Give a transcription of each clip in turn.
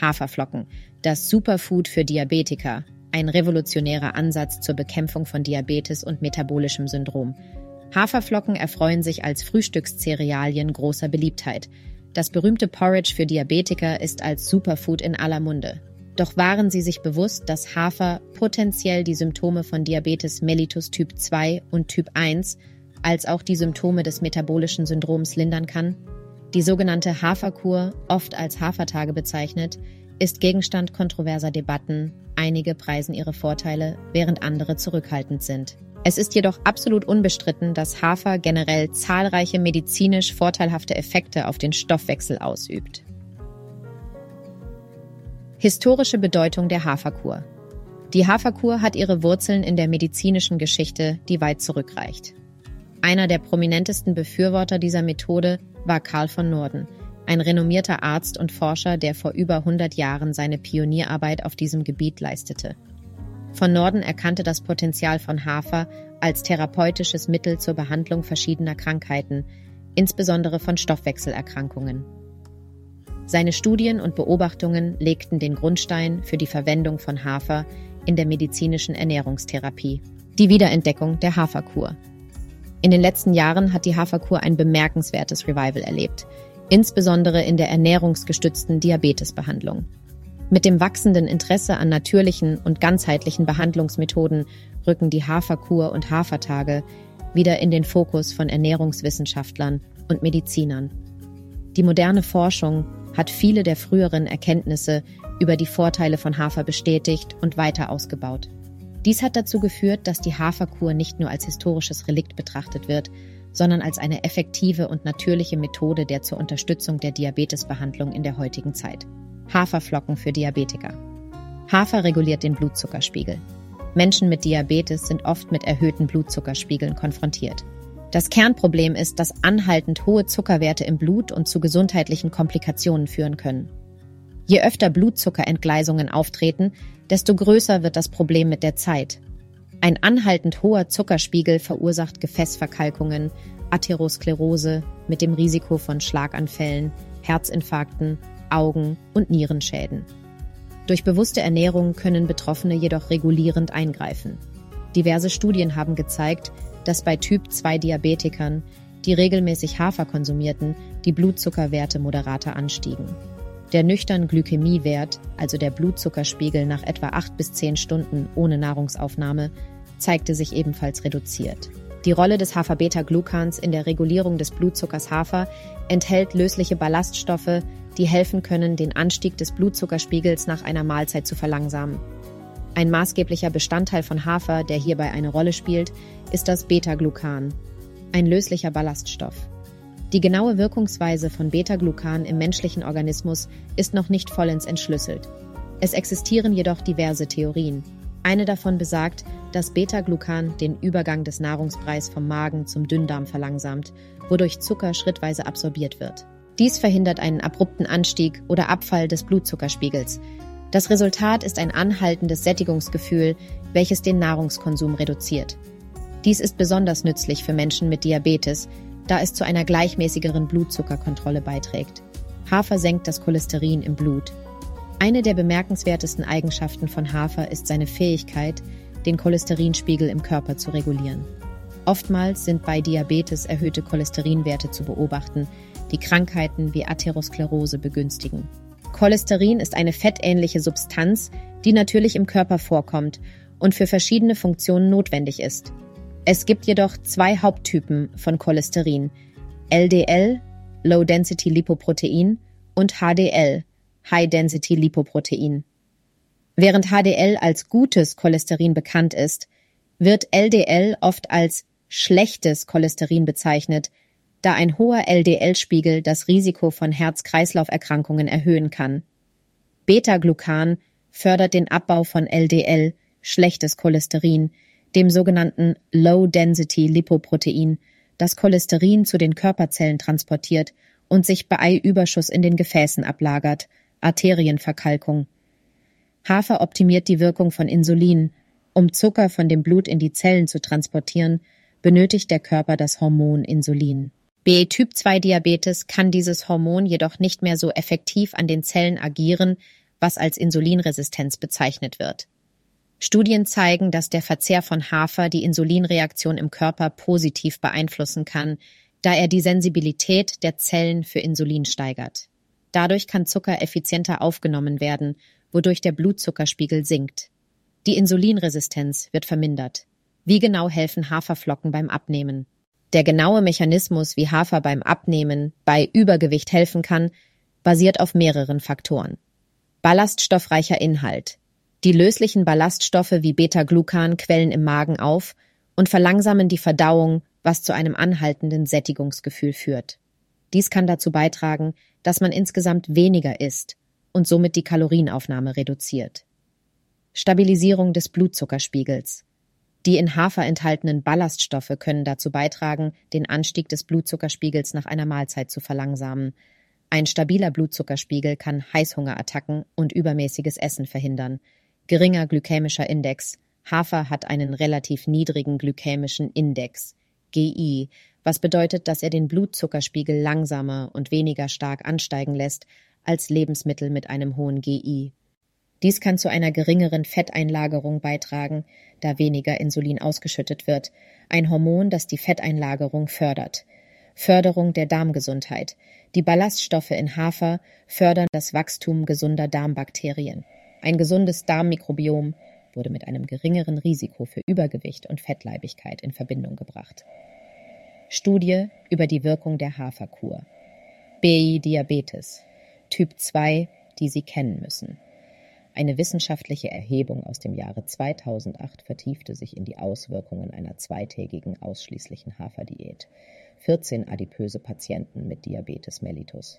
Haferflocken, das Superfood für Diabetiker, ein revolutionärer Ansatz zur Bekämpfung von Diabetes und metabolischem Syndrom. Haferflocken erfreuen sich als Frühstückscerealien großer Beliebtheit. Das berühmte Porridge für Diabetiker ist als Superfood in aller Munde. Doch waren sie sich bewusst, dass Hafer potenziell die Symptome von Diabetes mellitus Typ 2 und Typ 1 als auch die Symptome des metabolischen Syndroms lindern kann? Die sogenannte Haferkur, oft als Hafertage bezeichnet, ist Gegenstand kontroverser Debatten. Einige preisen ihre Vorteile, während andere zurückhaltend sind. Es ist jedoch absolut unbestritten, dass Hafer generell zahlreiche medizinisch vorteilhafte Effekte auf den Stoffwechsel ausübt. Historische Bedeutung der Haferkur. Die Haferkur hat ihre Wurzeln in der medizinischen Geschichte, die weit zurückreicht. Einer der prominentesten Befürworter dieser Methode war Karl von Norden, ein renommierter Arzt und Forscher, der vor über 100 Jahren seine Pionierarbeit auf diesem Gebiet leistete. Von Norden erkannte das Potenzial von Hafer als therapeutisches Mittel zur Behandlung verschiedener Krankheiten, insbesondere von Stoffwechselerkrankungen. Seine Studien und Beobachtungen legten den Grundstein für die Verwendung von Hafer in der medizinischen Ernährungstherapie. Die Wiederentdeckung der Haferkur. In den letzten Jahren hat die Haferkur ein bemerkenswertes Revival erlebt, insbesondere in der ernährungsgestützten Diabetesbehandlung. Mit dem wachsenden Interesse an natürlichen und ganzheitlichen Behandlungsmethoden rücken die Haferkur und Hafertage wieder in den Fokus von Ernährungswissenschaftlern und Medizinern. Die moderne Forschung hat viele der früheren Erkenntnisse über die Vorteile von Hafer bestätigt und weiter ausgebaut. Dies hat dazu geführt, dass die Haferkur nicht nur als historisches Relikt betrachtet wird, sondern als eine effektive und natürliche Methode der zur Unterstützung der Diabetesbehandlung in der heutigen Zeit. Haferflocken für Diabetiker. Hafer reguliert den Blutzuckerspiegel. Menschen mit Diabetes sind oft mit erhöhten Blutzuckerspiegeln konfrontiert. Das Kernproblem ist, dass anhaltend hohe Zuckerwerte im Blut und zu gesundheitlichen Komplikationen führen können. Je öfter Blutzuckerentgleisungen auftreten, desto größer wird das Problem mit der Zeit. Ein anhaltend hoher Zuckerspiegel verursacht Gefäßverkalkungen, Atherosklerose mit dem Risiko von Schlaganfällen, Herzinfarkten, Augen- und Nierenschäden. Durch bewusste Ernährung können Betroffene jedoch regulierend eingreifen. Diverse Studien haben gezeigt, dass bei Typ-2-Diabetikern, die regelmäßig Hafer konsumierten, die Blutzuckerwerte moderater anstiegen. Der nüchtern Glykämiewert, also der Blutzuckerspiegel nach etwa 8 bis 10 Stunden ohne Nahrungsaufnahme, zeigte sich ebenfalls reduziert. Die Rolle des Hafer-Beta-Glucans in der Regulierung des Blutzuckers Hafer enthält lösliche Ballaststoffe, die helfen können, den Anstieg des Blutzuckerspiegels nach einer Mahlzeit zu verlangsamen. Ein maßgeblicher Bestandteil von Hafer, der hierbei eine Rolle spielt, ist das Beta-Glucan, ein löslicher Ballaststoff. Die genaue Wirkungsweise von Beta-Glucan im menschlichen Organismus ist noch nicht vollends entschlüsselt. Es existieren jedoch diverse Theorien. Eine davon besagt, dass Beta-Glucan den Übergang des Nahrungspreis vom Magen zum Dünndarm verlangsamt, wodurch Zucker schrittweise absorbiert wird. Dies verhindert einen abrupten Anstieg oder Abfall des Blutzuckerspiegels, das Resultat ist ein anhaltendes Sättigungsgefühl, welches den Nahrungskonsum reduziert. Dies ist besonders nützlich für Menschen mit Diabetes, da es zu einer gleichmäßigeren Blutzuckerkontrolle beiträgt. Hafer senkt das Cholesterin im Blut. Eine der bemerkenswertesten Eigenschaften von Hafer ist seine Fähigkeit, den Cholesterinspiegel im Körper zu regulieren. Oftmals sind bei Diabetes erhöhte Cholesterinwerte zu beobachten, die Krankheiten wie Atherosklerose begünstigen. Cholesterin ist eine fettähnliche Substanz, die natürlich im Körper vorkommt und für verschiedene Funktionen notwendig ist. Es gibt jedoch zwei Haupttypen von Cholesterin: LDL, Low Density Lipoprotein, und HDL, High Density Lipoprotein. Während HDL als gutes Cholesterin bekannt ist, wird LDL oft als schlechtes Cholesterin bezeichnet, da ein hoher LDL-Spiegel das Risiko von Herz-Kreislauf-Erkrankungen erhöhen kann. Beta-Glucan fördert den Abbau von LDL, schlechtes Cholesterin, dem sogenannten Low-Density-Lipoprotein, das Cholesterin zu den Körperzellen transportiert und sich bei Eiüberschuss in den Gefäßen ablagert, Arterienverkalkung. Hafer optimiert die Wirkung von Insulin. Um Zucker von dem Blut in die Zellen zu transportieren, benötigt der Körper das Hormon Insulin. Bei Typ-2-Diabetes kann dieses Hormon jedoch nicht mehr so effektiv an den Zellen agieren, was als Insulinresistenz bezeichnet wird. Studien zeigen, dass der Verzehr von Hafer die Insulinreaktion im Körper positiv beeinflussen kann, da er die Sensibilität der Zellen für Insulin steigert. Dadurch kann Zucker effizienter aufgenommen werden, wodurch der Blutzuckerspiegel sinkt. Die Insulinresistenz wird vermindert. Wie genau helfen Haferflocken beim Abnehmen? Der genaue Mechanismus, wie Hafer beim Abnehmen bei Übergewicht helfen kann, basiert auf mehreren Faktoren. Ballaststoffreicher Inhalt. Die löslichen Ballaststoffe wie Beta-Glucan quellen im Magen auf und verlangsamen die Verdauung, was zu einem anhaltenden Sättigungsgefühl führt. Dies kann dazu beitragen, dass man insgesamt weniger isst und somit die Kalorienaufnahme reduziert. Stabilisierung des Blutzuckerspiegels. Die in Hafer enthaltenen Ballaststoffe können dazu beitragen, den Anstieg des Blutzuckerspiegels nach einer Mahlzeit zu verlangsamen. Ein stabiler Blutzuckerspiegel kann Heißhungerattacken und übermäßiges Essen verhindern. Geringer glykämischer Index. Hafer hat einen relativ niedrigen glykämischen Index, GI, was bedeutet, dass er den Blutzuckerspiegel langsamer und weniger stark ansteigen lässt als Lebensmittel mit einem hohen GI. Dies kann zu einer geringeren Fetteinlagerung beitragen, da weniger Insulin ausgeschüttet wird, ein Hormon, das die Fetteinlagerung fördert. Förderung der Darmgesundheit. Die Ballaststoffe in Hafer fördern das Wachstum gesunder Darmbakterien. Ein gesundes Darmmikrobiom wurde mit einem geringeren Risiko für Übergewicht und Fettleibigkeit in Verbindung gebracht. Studie über die Wirkung der Haferkur. BI Diabetes. Typ 2, die Sie kennen müssen. Eine wissenschaftliche Erhebung aus dem Jahre 2008 vertiefte sich in die Auswirkungen einer zweitägigen ausschließlichen Haferdiät. 14 adipöse Patienten mit Diabetes mellitus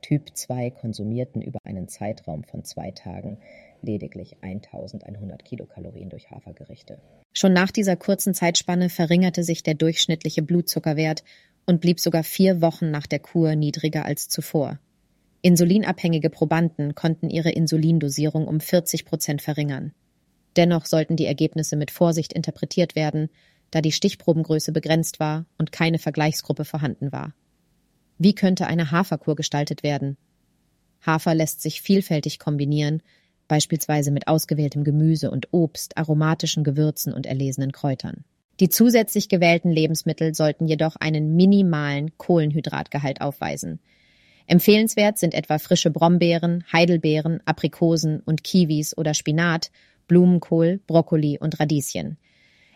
Typ 2 konsumierten über einen Zeitraum von zwei Tagen lediglich 1100 Kilokalorien durch Hafergerichte. Schon nach dieser kurzen Zeitspanne verringerte sich der durchschnittliche Blutzuckerwert und blieb sogar vier Wochen nach der Kur niedriger als zuvor. Insulinabhängige Probanden konnten ihre Insulindosierung um 40 Prozent verringern. Dennoch sollten die Ergebnisse mit Vorsicht interpretiert werden, da die Stichprobengröße begrenzt war und keine Vergleichsgruppe vorhanden war. Wie könnte eine Haferkur gestaltet werden? Hafer lässt sich vielfältig kombinieren, beispielsweise mit ausgewähltem Gemüse und Obst, aromatischen Gewürzen und erlesenen Kräutern. Die zusätzlich gewählten Lebensmittel sollten jedoch einen minimalen Kohlenhydratgehalt aufweisen – Empfehlenswert sind etwa frische Brombeeren, Heidelbeeren, Aprikosen und Kiwis oder Spinat, Blumenkohl, Brokkoli und Radieschen.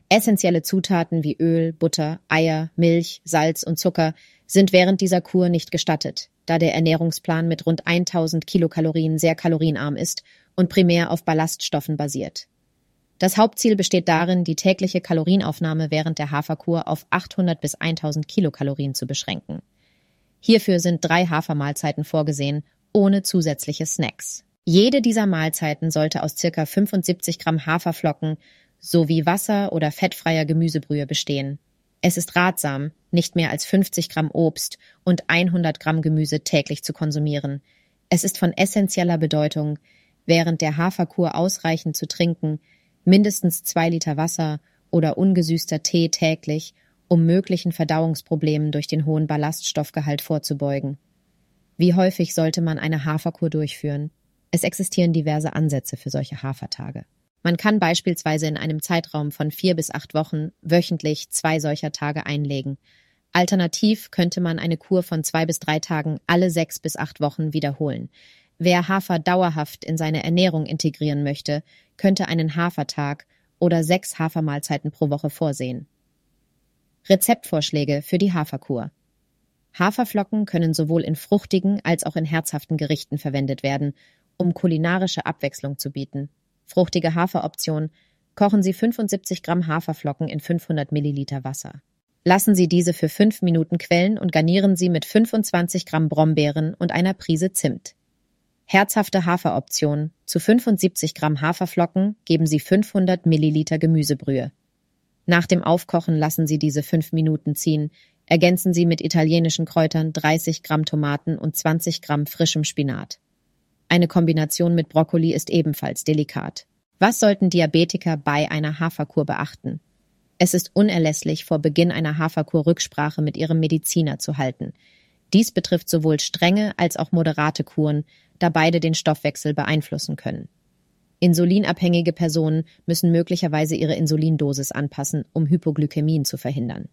Essentielle Zutaten wie Öl, Butter, Eier, Milch, Salz und Zucker sind während dieser Kur nicht gestattet, da der Ernährungsplan mit rund 1000 Kilokalorien sehr kalorienarm ist und primär auf Ballaststoffen basiert. Das Hauptziel besteht darin, die tägliche Kalorienaufnahme während der Haferkur auf 800 bis 1000 Kilokalorien zu beschränken. Hierfür sind drei Hafermahlzeiten vorgesehen, ohne zusätzliche Snacks. Jede dieser Mahlzeiten sollte aus circa 75 Gramm Haferflocken sowie Wasser oder fettfreier Gemüsebrühe bestehen. Es ist ratsam, nicht mehr als 50 Gramm Obst und 100 Gramm Gemüse täglich zu konsumieren. Es ist von essentieller Bedeutung, während der Haferkur ausreichend zu trinken, mindestens zwei Liter Wasser oder ungesüßter Tee täglich um möglichen Verdauungsproblemen durch den hohen Ballaststoffgehalt vorzubeugen. Wie häufig sollte man eine Haferkur durchführen? Es existieren diverse Ansätze für solche Hafertage. Man kann beispielsweise in einem Zeitraum von vier bis acht Wochen wöchentlich zwei solcher Tage einlegen. Alternativ könnte man eine Kur von zwei bis drei Tagen alle sechs bis acht Wochen wiederholen. Wer Hafer dauerhaft in seine Ernährung integrieren möchte, könnte einen Hafertag oder sechs Hafermahlzeiten pro Woche vorsehen. Rezeptvorschläge für die Haferkur. Haferflocken können sowohl in fruchtigen als auch in herzhaften Gerichten verwendet werden, um kulinarische Abwechslung zu bieten. Fruchtige Haferoption. Kochen Sie 75 Gramm Haferflocken in 500 Milliliter Wasser. Lassen Sie diese für fünf Minuten quellen und garnieren Sie mit 25 Gramm Brombeeren und einer Prise Zimt. Herzhafte Haferoption. Zu 75 Gramm Haferflocken geben Sie 500 Milliliter Gemüsebrühe. Nach dem Aufkochen lassen Sie diese fünf Minuten ziehen. Ergänzen Sie mit italienischen Kräutern 30 Gramm Tomaten und 20 Gramm frischem Spinat. Eine Kombination mit Brokkoli ist ebenfalls delikat. Was sollten Diabetiker bei einer Haferkur beachten? Es ist unerlässlich, vor Beginn einer Haferkur Rücksprache mit ihrem Mediziner zu halten. Dies betrifft sowohl strenge als auch moderate Kuren, da beide den Stoffwechsel beeinflussen können. Insulinabhängige Personen müssen möglicherweise ihre Insulindosis anpassen, um Hypoglykämien zu verhindern.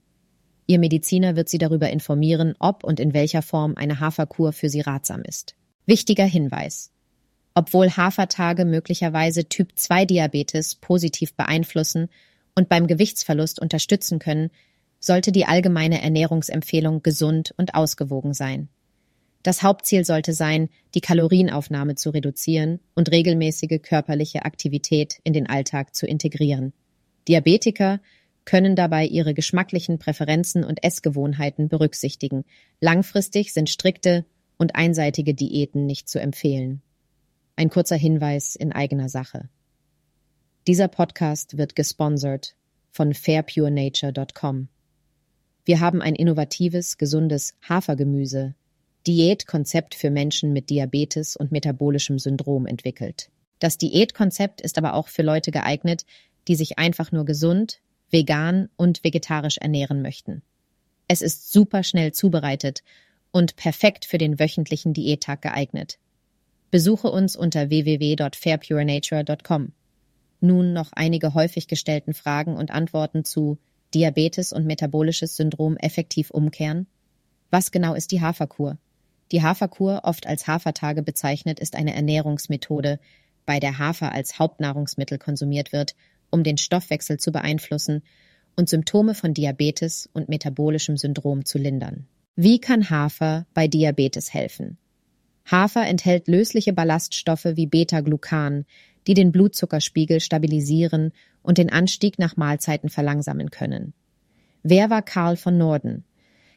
Ihr Mediziner wird Sie darüber informieren, ob und in welcher Form eine Haferkur für Sie ratsam ist. Wichtiger Hinweis. Obwohl Hafertage möglicherweise Typ-2-Diabetes positiv beeinflussen und beim Gewichtsverlust unterstützen können, sollte die allgemeine Ernährungsempfehlung gesund und ausgewogen sein. Das Hauptziel sollte sein, die Kalorienaufnahme zu reduzieren und regelmäßige körperliche Aktivität in den Alltag zu integrieren. Diabetiker können dabei ihre geschmacklichen Präferenzen und Essgewohnheiten berücksichtigen. Langfristig sind strikte und einseitige Diäten nicht zu empfehlen. Ein kurzer Hinweis in eigener Sache. Dieser Podcast wird gesponsert von fairpurenature.com. Wir haben ein innovatives, gesundes Hafergemüse Diätkonzept für Menschen mit Diabetes und metabolischem Syndrom entwickelt. Das Diätkonzept ist aber auch für Leute geeignet, die sich einfach nur gesund, vegan und vegetarisch ernähren möchten. Es ist super schnell zubereitet und perfekt für den wöchentlichen Diättag geeignet. Besuche uns unter www.fairpurenature.com. Nun noch einige häufig gestellten Fragen und Antworten zu Diabetes und metabolisches Syndrom effektiv umkehren. Was genau ist die Haferkur? Die Haferkur, oft als Hafertage bezeichnet, ist eine Ernährungsmethode, bei der Hafer als Hauptnahrungsmittel konsumiert wird, um den Stoffwechsel zu beeinflussen und Symptome von Diabetes und metabolischem Syndrom zu lindern. Wie kann Hafer bei Diabetes helfen? Hafer enthält lösliche Ballaststoffe wie Beta-Glucan, die den Blutzuckerspiegel stabilisieren und den Anstieg nach Mahlzeiten verlangsamen können. Wer war Karl von Norden?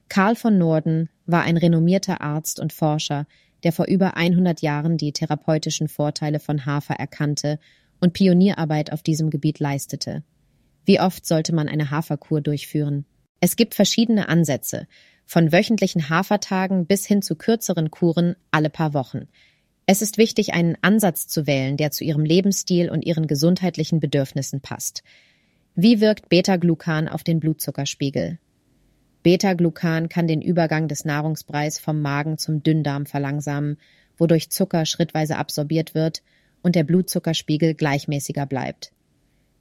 Karl von Norden war ein renommierter Arzt und Forscher, der vor über 100 Jahren die therapeutischen Vorteile von Hafer erkannte und Pionierarbeit auf diesem Gebiet leistete. Wie oft sollte man eine Haferkur durchführen? Es gibt verschiedene Ansätze, von wöchentlichen Hafertagen bis hin zu kürzeren Kuren alle paar Wochen. Es ist wichtig, einen Ansatz zu wählen, der zu ihrem Lebensstil und ihren gesundheitlichen Bedürfnissen passt. Wie wirkt Beta-Glucan auf den Blutzuckerspiegel? Beta-Glucan kann den Übergang des Nahrungsbreis vom Magen zum Dünndarm verlangsamen, wodurch Zucker schrittweise absorbiert wird und der Blutzuckerspiegel gleichmäßiger bleibt.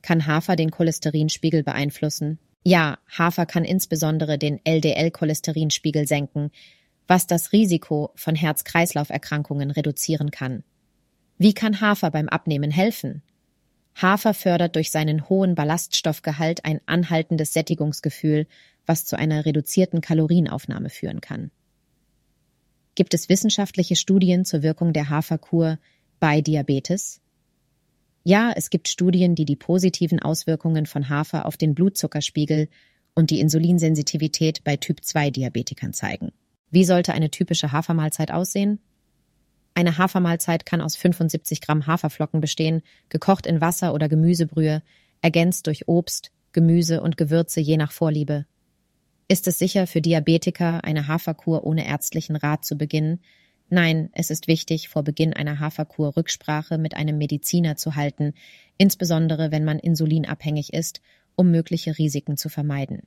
Kann Hafer den Cholesterinspiegel beeinflussen? Ja, Hafer kann insbesondere den LDL-Cholesterinspiegel senken, was das Risiko von Herz-Kreislauf-Erkrankungen reduzieren kann. Wie kann Hafer beim Abnehmen helfen? Hafer fördert durch seinen hohen Ballaststoffgehalt ein anhaltendes Sättigungsgefühl was zu einer reduzierten Kalorienaufnahme führen kann. Gibt es wissenschaftliche Studien zur Wirkung der Haferkur bei Diabetes? Ja, es gibt Studien, die die positiven Auswirkungen von Hafer auf den Blutzuckerspiegel und die Insulinsensitivität bei Typ-2-Diabetikern zeigen. Wie sollte eine typische Hafermahlzeit aussehen? Eine Hafermahlzeit kann aus 75 Gramm Haferflocken bestehen, gekocht in Wasser oder Gemüsebrühe, ergänzt durch Obst, Gemüse und Gewürze je nach Vorliebe. Ist es sicher für Diabetiker, eine Haferkur ohne ärztlichen Rat zu beginnen? Nein, es ist wichtig, vor Beginn einer Haferkur Rücksprache mit einem Mediziner zu halten, insbesondere wenn man insulinabhängig ist, um mögliche Risiken zu vermeiden.